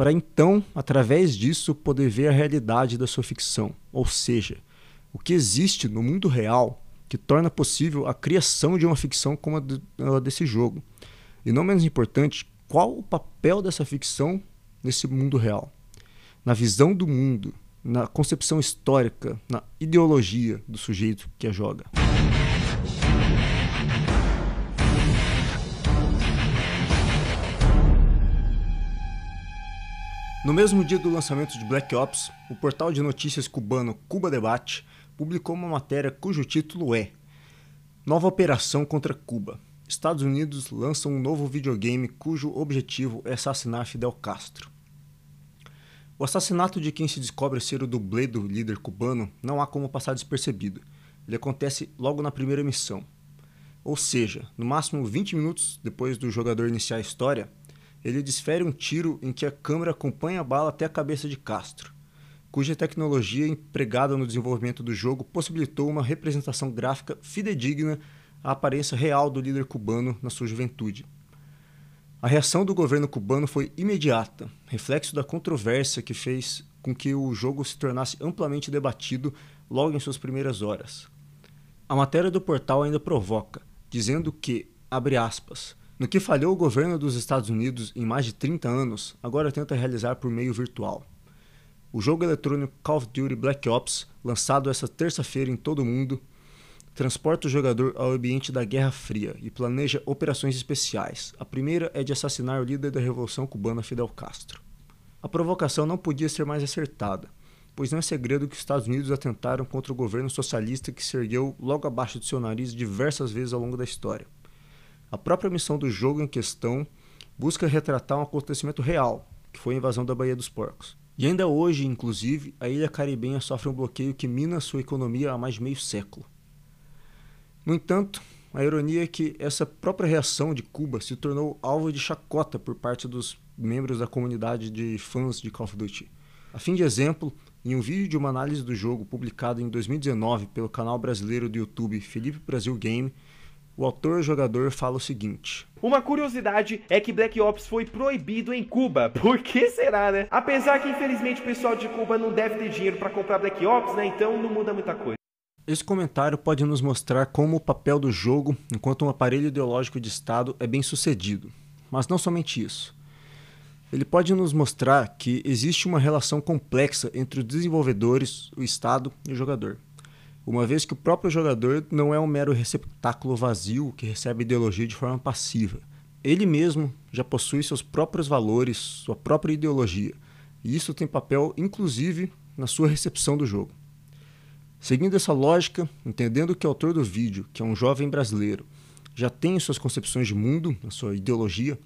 para então, através disso, poder ver a realidade da sua ficção, ou seja, o que existe no mundo real que torna possível a criação de uma ficção como a desse jogo. E não menos importante, qual o papel dessa ficção nesse mundo real? Na visão do mundo, na concepção histórica, na ideologia do sujeito que a joga. No mesmo dia do lançamento de Black Ops, o portal de notícias cubano Cuba Debate publicou uma matéria cujo título é Nova Operação contra Cuba. Estados Unidos lançam um novo videogame cujo objetivo é assassinar Fidel Castro. O assassinato de quem se descobre ser o dublê do líder cubano não há como passar despercebido. Ele acontece logo na primeira missão. Ou seja, no máximo 20 minutos depois do jogador iniciar a história, ele desfere um tiro em que a câmera acompanha a bala até a cabeça de Castro, cuja tecnologia empregada no desenvolvimento do jogo possibilitou uma representação gráfica fidedigna à aparência real do líder cubano na sua juventude. A reação do governo cubano foi imediata, reflexo da controvérsia que fez com que o jogo se tornasse amplamente debatido logo em suas primeiras horas. A matéria do portal ainda provoca, dizendo que, abre aspas, no que falhou o governo dos Estados Unidos em mais de 30 anos, agora tenta realizar por meio virtual. O jogo eletrônico Call of Duty Black Ops, lançado essa terça-feira em todo o mundo, transporta o jogador ao ambiente da Guerra Fria e planeja operações especiais. A primeira é de assassinar o líder da Revolução Cubana Fidel Castro. A provocação não podia ser mais acertada, pois não é segredo que os Estados Unidos atentaram contra o governo socialista que se ergueu logo abaixo do seu nariz diversas vezes ao longo da história. A própria missão do jogo em questão busca retratar um acontecimento real, que foi a invasão da Baía dos Porcos. E ainda hoje, inclusive, a ilha caribenha sofre um bloqueio que mina sua economia há mais de meio século. No entanto, a ironia é que essa própria reação de Cuba se tornou alvo de chacota por parte dos membros da comunidade de fãs de Call of Duty. A fim de exemplo, em um vídeo de uma análise do jogo publicado em 2019 pelo canal brasileiro do YouTube Felipe Brasil Game, o autor-jogador fala o seguinte: Uma curiosidade é que Black Ops foi proibido em Cuba. (laughs) Por que será, né? Apesar que infelizmente o pessoal de Cuba não deve ter dinheiro para comprar Black Ops, né? Então não muda muita coisa. Esse comentário pode nos mostrar como o papel do jogo, enquanto um aparelho ideológico de Estado, é bem sucedido. Mas não somente isso. Ele pode nos mostrar que existe uma relação complexa entre os desenvolvedores, o Estado e o jogador uma vez que o próprio jogador não é um mero receptáculo vazio que recebe ideologia de forma passiva. Ele mesmo já possui seus próprios valores, sua própria ideologia, e isso tem papel inclusive na sua recepção do jogo. Seguindo essa lógica, entendendo que o autor do vídeo, que é um jovem brasileiro, já tem suas concepções de mundo, a sua ideologia,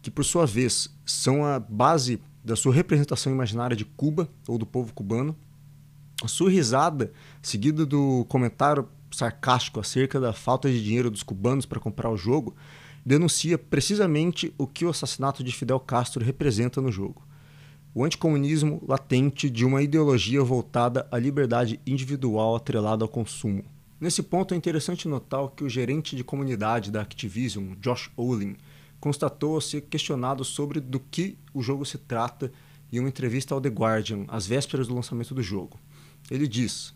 que por sua vez são a base da sua representação imaginária de Cuba ou do povo cubano, a sua risada, seguida do comentário sarcástico acerca da falta de dinheiro dos cubanos para comprar o jogo, denuncia precisamente o que o assassinato de Fidel Castro representa no jogo. O anticomunismo latente de uma ideologia voltada à liberdade individual atrelada ao consumo. Nesse ponto é interessante notar que o gerente de comunidade da Activision, Josh Olin, constatou ser questionado sobre do que o jogo se trata em uma entrevista ao The Guardian, às vésperas do lançamento do jogo. Ele diz: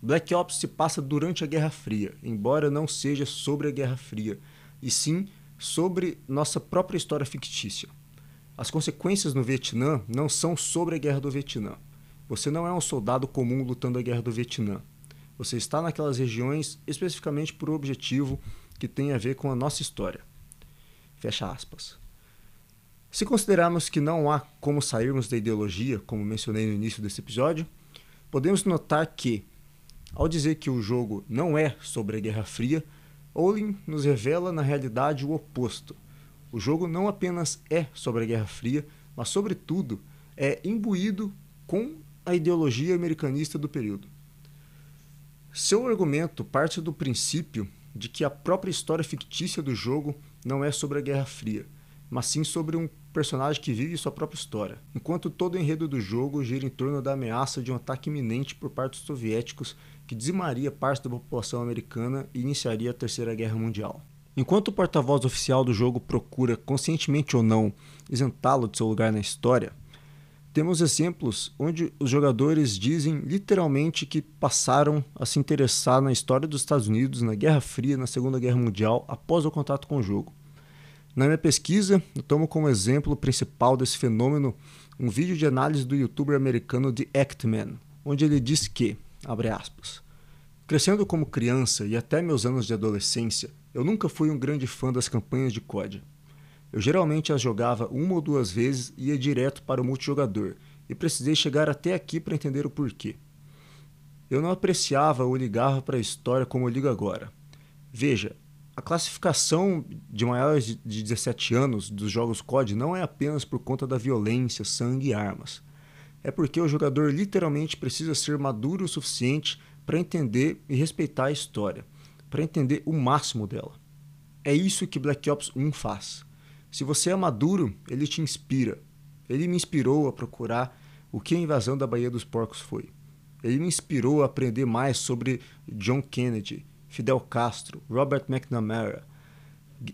Black Ops se passa durante a Guerra Fria, embora não seja sobre a Guerra Fria, e sim sobre nossa própria história fictícia. As consequências no Vietnã não são sobre a Guerra do Vietnã. Você não é um soldado comum lutando a Guerra do Vietnã. Você está naquelas regiões especificamente por um objetivo que tem a ver com a nossa história. Fecha aspas. Se considerarmos que não há como sairmos da ideologia, como mencionei no início desse episódio, podemos notar que, ao dizer que o jogo não é sobre a Guerra Fria, Olin nos revela na realidade o oposto. O jogo não apenas é sobre a Guerra Fria, mas, sobretudo, é imbuído com a ideologia americanista do período. Seu argumento parte do princípio de que a própria história fictícia do jogo não é sobre a Guerra Fria, mas sim sobre um personagem que vive sua própria história, enquanto todo o enredo do jogo gira em torno da ameaça de um ataque iminente por parte dos soviéticos que dizimaria parte da população americana e iniciaria a Terceira Guerra Mundial. Enquanto o porta-voz oficial do jogo procura, conscientemente ou não, isentá-lo de seu lugar na história, temos exemplos onde os jogadores dizem literalmente que passaram a se interessar na história dos Estados Unidos na Guerra Fria na Segunda Guerra Mundial após o contato com o jogo. Na minha pesquisa, eu tomo como exemplo principal desse fenômeno um vídeo de análise do youtuber americano The Actman, onde ele diz que, abre aspas, crescendo como criança e até meus anos de adolescência, eu nunca fui um grande fã das campanhas de COD. Eu geralmente as jogava uma ou duas vezes e ia direto para o multijogador, e precisei chegar até aqui para entender o porquê. Eu não apreciava ou ligava para a história como eu ligo agora. Veja, a classificação de maiores de 17 anos dos jogos COD não é apenas por conta da violência, sangue e armas. É porque o jogador literalmente precisa ser maduro o suficiente para entender e respeitar a história, para entender o máximo dela. É isso que Black Ops 1 faz. Se você é maduro, ele te inspira. Ele me inspirou a procurar o que a invasão da Baía dos Porcos foi. Ele me inspirou a aprender mais sobre John Kennedy, Fidel Castro, Robert McNamara,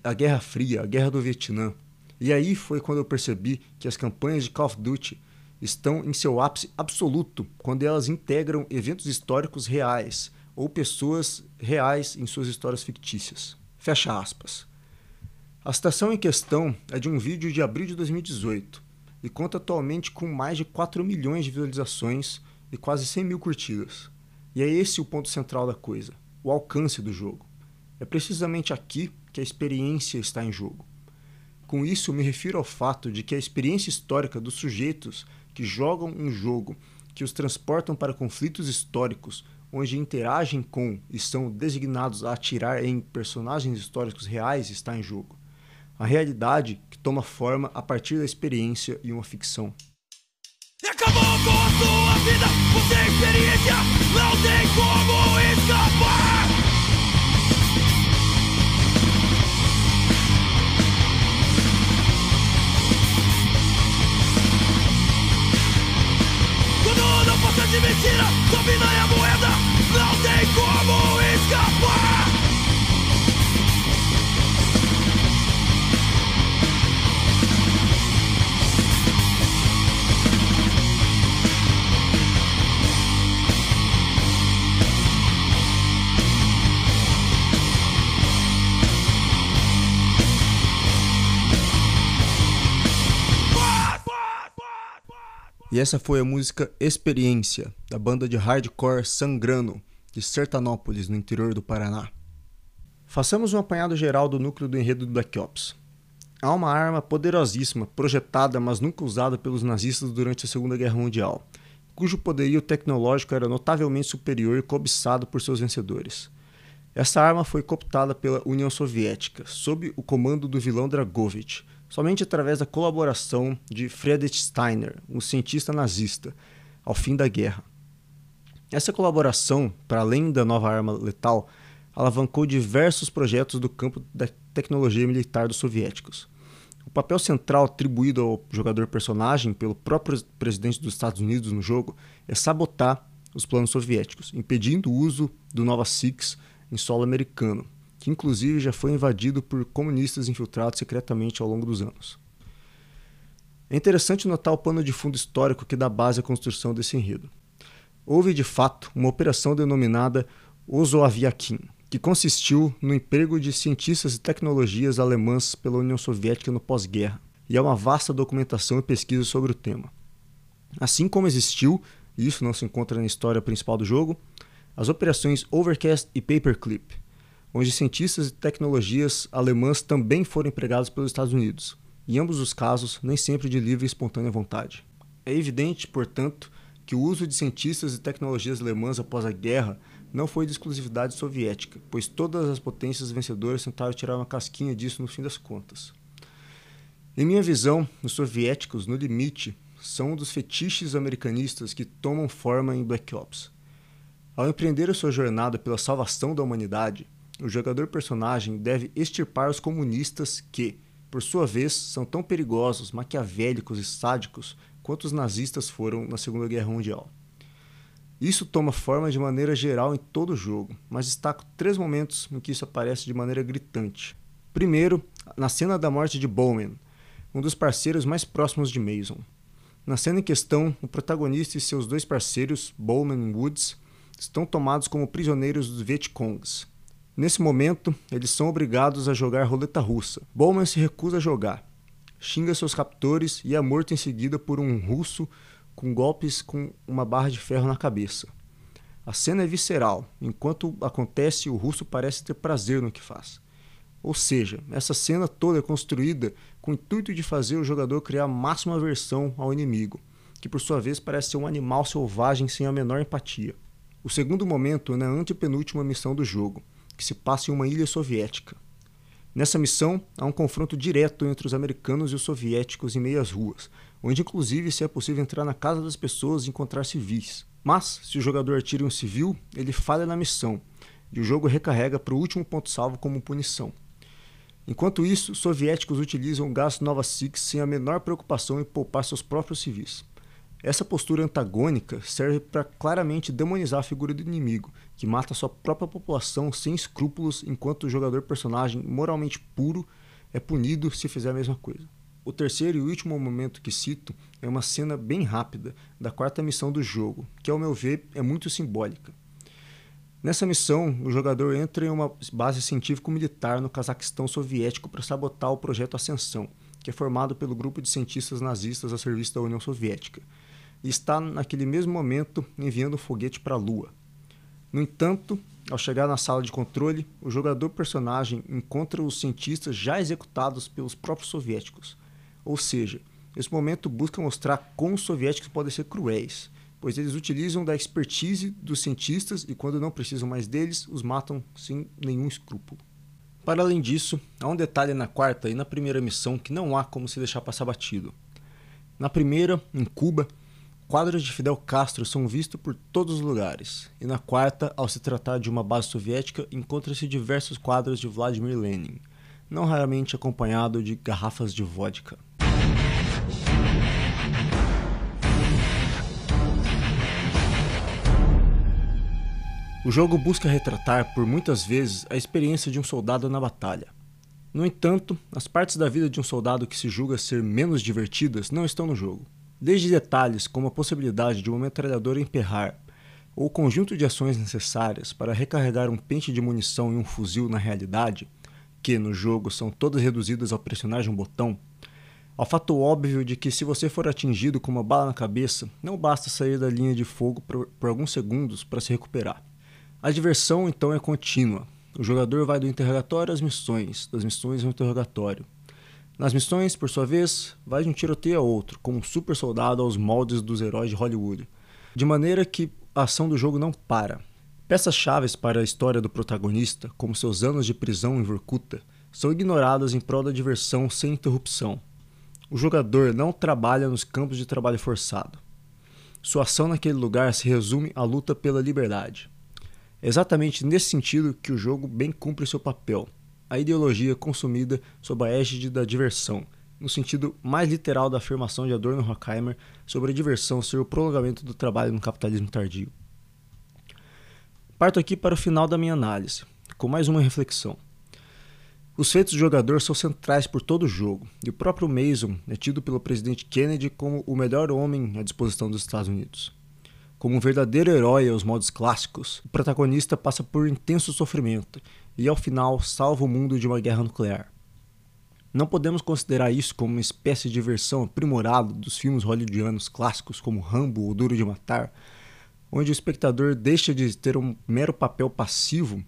a Guerra Fria, a Guerra do Vietnã. E aí foi quando eu percebi que as campanhas de Call of Duty estão em seu ápice absoluto quando elas integram eventos históricos reais ou pessoas reais em suas histórias fictícias. Fecha aspas. A citação em questão é de um vídeo de abril de 2018 e conta atualmente com mais de 4 milhões de visualizações e quase 100 mil curtidas. E é esse o ponto central da coisa o alcance do jogo. É precisamente aqui que a experiência está em jogo. Com isso, me refiro ao fato de que a experiência histórica dos sujeitos que jogam um jogo que os transportam para conflitos históricos, onde interagem com e são designados a atirar em personagens históricos reais, está em jogo. A realidade que toma forma a partir da experiência e uma ficção. Acabou com a sua vida, você experiência, não tem como escapar. E essa foi a música Experiência, da banda de hardcore Sangrano, de Sertanópolis, no interior do Paraná. Façamos um apanhado geral do núcleo do enredo do Black Ops. Há uma arma poderosíssima, projetada, mas nunca usada pelos nazistas durante a Segunda Guerra Mundial, cujo poderio tecnológico era notavelmente superior e cobiçado por seus vencedores. Essa arma foi cooptada pela União Soviética, sob o comando do vilão Dragovich, somente através da colaboração de Friedrich Steiner, um cientista nazista, ao fim da guerra. Essa colaboração, para além da nova arma letal, alavancou diversos projetos do campo da tecnologia militar dos soviéticos. O papel central atribuído ao jogador personagem pelo próprio presidente dos Estados Unidos no jogo é sabotar os planos soviéticos, impedindo o uso do Nova Six em solo americano, que inclusive já foi invadido por comunistas infiltrados secretamente ao longo dos anos. É interessante notar o pano de fundo histórico que dá base à construção desse enredo. Houve, de fato, uma operação denominada Ozoaviakin, que consistiu no emprego de cientistas e tecnologias alemãs pela União Soviética no pós-guerra, e há uma vasta documentação e pesquisa sobre o tema. Assim como existiu, e isso não se encontra na história principal do jogo, as operações Overcast e Paperclip, onde cientistas e tecnologias alemãs também foram empregados pelos Estados Unidos, em ambos os casos, nem sempre de livre e espontânea vontade. É evidente, portanto, que o uso de cientistas e tecnologias alemãs após a guerra não foi de exclusividade soviética, pois todas as potências vencedoras tentaram tirar uma casquinha disso no fim das contas. Em minha visão, os soviéticos, no limite, são um dos fetiches americanistas que tomam forma em Black Ops. Ao empreender a sua jornada pela salvação da humanidade, o jogador personagem deve extirpar os comunistas que, por sua vez, são tão perigosos, maquiavélicos e sádicos quanto os nazistas foram na Segunda Guerra Mundial. Isso toma forma de maneira geral em todo o jogo, mas destaco três momentos em que isso aparece de maneira gritante. Primeiro, na cena da morte de Bowman, um dos parceiros mais próximos de Mason. Na cena em questão, o protagonista e seus dois parceiros, Bowman e Woods, estão tomados como prisioneiros dos Vietcongs. Nesse momento, eles são obrigados a jogar roleta russa. Bowman se recusa a jogar, xinga seus captores e é morto em seguida por um russo com golpes com uma barra de ferro na cabeça. A cena é visceral. Enquanto acontece, o russo parece ter prazer no que faz. Ou seja, essa cena toda é construída com o intuito de fazer o jogador criar a máxima aversão ao inimigo, que por sua vez parece ser um animal selvagem sem a menor empatia. O segundo momento é na antepenúltima missão do jogo, que se passa em uma ilha soviética. Nessa missão, há um confronto direto entre os americanos e os soviéticos em meias ruas, onde inclusive se é possível entrar na casa das pessoas e encontrar civis. Mas, se o jogador atira um civil, ele falha na missão, e o jogo recarrega para o último ponto salvo como punição. Enquanto isso, soviéticos utilizam o gás Nova Six sem a menor preocupação em poupar seus próprios civis. Essa postura antagônica serve para claramente demonizar a figura do inimigo, que mata sua própria população sem escrúpulos, enquanto o jogador personagem moralmente puro é punido se fizer a mesma coisa. O terceiro e último momento que cito é uma cena bem rápida da quarta missão do jogo, que ao meu ver é muito simbólica. Nessa missão, o jogador entra em uma base científico-militar no Cazaquistão soviético para sabotar o projeto Ascensão, que é formado pelo grupo de cientistas nazistas a serviço da União Soviética, está naquele mesmo momento enviando um foguete para a Lua. No entanto, ao chegar na sala de controle, o jogador personagem encontra os cientistas já executados pelos próprios soviéticos ou seja, esse momento busca mostrar como os soviéticos podem ser cruéis, pois eles utilizam da expertise dos cientistas e, quando não precisam mais deles, os matam sem nenhum escrúpulo. Para além disso, há um detalhe na quarta e na primeira missão que não há como se deixar passar batido. Na primeira, em Cuba, quadros de Fidel Castro são vistos por todos os lugares, e na quarta, ao se tratar de uma base soviética, encontra-se diversos quadros de Vladimir Lenin, não raramente acompanhado de garrafas de vodka. O jogo busca retratar por muitas vezes a experiência de um soldado na batalha. No entanto, as partes da vida de um soldado que se julga ser menos divertidas não estão no jogo. Desde detalhes como a possibilidade de uma metralhadora emperrar, ou o conjunto de ações necessárias para recarregar um pente de munição em um fuzil na realidade, que no jogo são todas reduzidas ao pressionar de um botão, ao fato óbvio de que se você for atingido com uma bala na cabeça, não basta sair da linha de fogo por, por alguns segundos para se recuperar. A diversão então é contínua. O jogador vai do interrogatório às missões, das missões ao interrogatório. Nas missões, por sua vez, vai de um tiroteio a outro, como um super soldado aos moldes dos heróis de Hollywood. De maneira que a ação do jogo não para. Peças chaves para a história do protagonista, como seus anos de prisão em Vorkuta, são ignoradas em prol da diversão sem interrupção. O jogador não trabalha nos campos de trabalho forçado. Sua ação naquele lugar se resume à luta pela liberdade. É exatamente nesse sentido que o jogo bem cumpre seu papel. A ideologia consumida sob a égide da diversão, no sentido mais literal da afirmação de Adorno Horkheimer sobre a diversão ser o prolongamento do trabalho no capitalismo tardio. Parto aqui para o final da minha análise, com mais uma reflexão. Os feitos do jogador são centrais por todo o jogo, e o próprio Mason é tido pelo presidente Kennedy como o melhor homem à disposição dos Estados Unidos. Como um verdadeiro herói aos modos clássicos, o protagonista passa por intenso sofrimento e, ao final, salva o mundo de uma guerra nuclear. Não podemos considerar isso como uma espécie de versão aprimorada dos filmes hollywoodianos clássicos como Rambo ou Duro de Matar, onde o espectador deixa de ter um mero papel passivo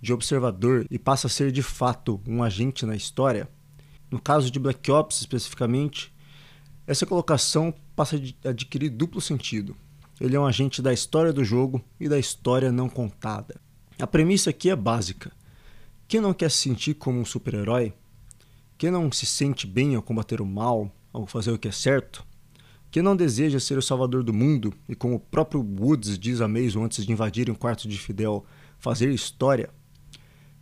de observador e passa a ser de fato um agente na história. No caso de Black Ops especificamente, essa colocação passa a adquirir duplo sentido. Ele é um agente da história do jogo e da história não contada. A premissa aqui é básica. Quem não quer se sentir como um super-herói? Quem não se sente bem ao combater o mal, ao fazer o que é certo? Quem não deseja ser o salvador do mundo e, como o próprio Woods diz a Mason antes de invadirem o quarto de Fidel, fazer história?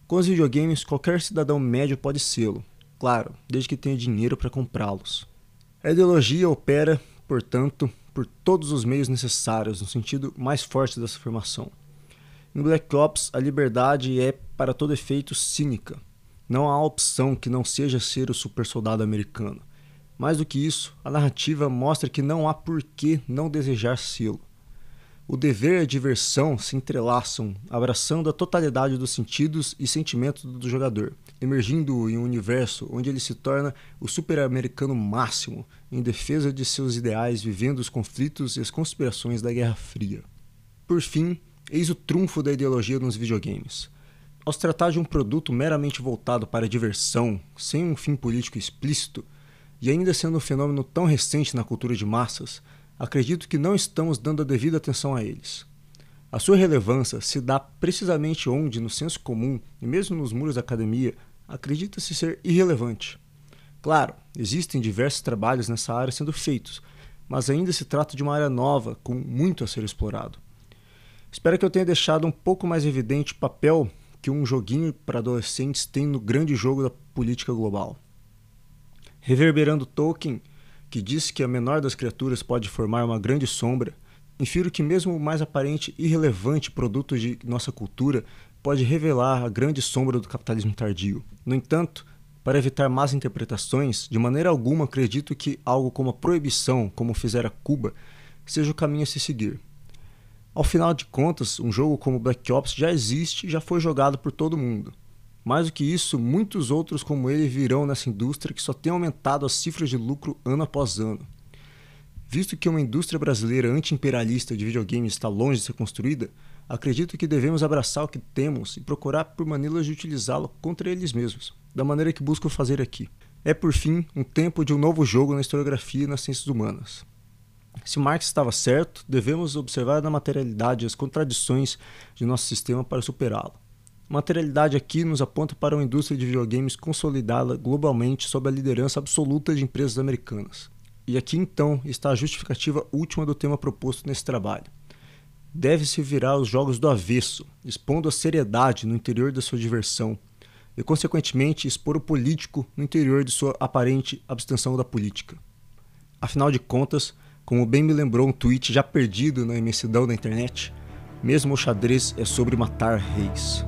Com os videogames, qualquer cidadão médio pode sê-lo, claro, desde que tenha dinheiro para comprá-los. A ideologia opera, portanto, por todos os meios necessários, no sentido mais forte dessa afirmação. Em Black Ops, a liberdade é, para todo efeito, cínica. Não há opção que não seja ser o super soldado americano. Mais do que isso, a narrativa mostra que não há por que não desejar sê-lo. o dever e a diversão se entrelaçam, abraçando a totalidade dos sentidos e sentimentos do jogador, emergindo em um universo onde ele se torna o super-americano máximo, em defesa de seus ideais, vivendo os conflitos e as conspirações da Guerra Fria. Por fim, eis o trunfo da ideologia nos videogames. Ao se tratar de um produto meramente voltado para a diversão, sem um fim político explícito, e ainda sendo um fenômeno tão recente na cultura de massas, acredito que não estamos dando a devida atenção a eles. A sua relevância se dá precisamente onde, no senso comum e mesmo nos muros da academia, acredita-se ser irrelevante. Claro, existem diversos trabalhos nessa área sendo feitos, mas ainda se trata de uma área nova, com muito a ser explorado. Espero que eu tenha deixado um pouco mais evidente o papel que um joguinho para adolescentes tem no grande jogo da política global. Reverberando Tolkien, que diz que a menor das criaturas pode formar uma grande sombra, infiro que mesmo o mais aparente e irrelevante produto de nossa cultura pode revelar a grande sombra do capitalismo tardio. No entanto, para evitar más interpretações, de maneira alguma acredito que algo como a proibição, como fizera Cuba, seja o caminho a se seguir. Ao final de contas, um jogo como Black Ops já existe e já foi jogado por todo mundo. Mais do que isso, muitos outros como ele virão nessa indústria que só tem aumentado as cifras de lucro ano após ano. Visto que uma indústria brasileira anti-imperialista de videogames está longe de ser construída, acredito que devemos abraçar o que temos e procurar por maneiras de utilizá-lo contra eles mesmos, da maneira que busco fazer aqui. É, por fim, um tempo de um novo jogo na historiografia e nas ciências humanas. Se Marx estava certo, devemos observar na materialidade as contradições de nosso sistema para superá-lo. Materialidade aqui nos aponta para uma indústria de videogames consolidada globalmente sob a liderança absoluta de empresas americanas. E aqui então está a justificativa última do tema proposto nesse trabalho. Deve-se virar os jogos do avesso, expondo a seriedade no interior da sua diversão, e consequentemente expor o político no interior de sua aparente abstenção da política. Afinal de contas, como bem me lembrou um tweet já perdido na imensidão da internet, mesmo o xadrez é sobre matar reis.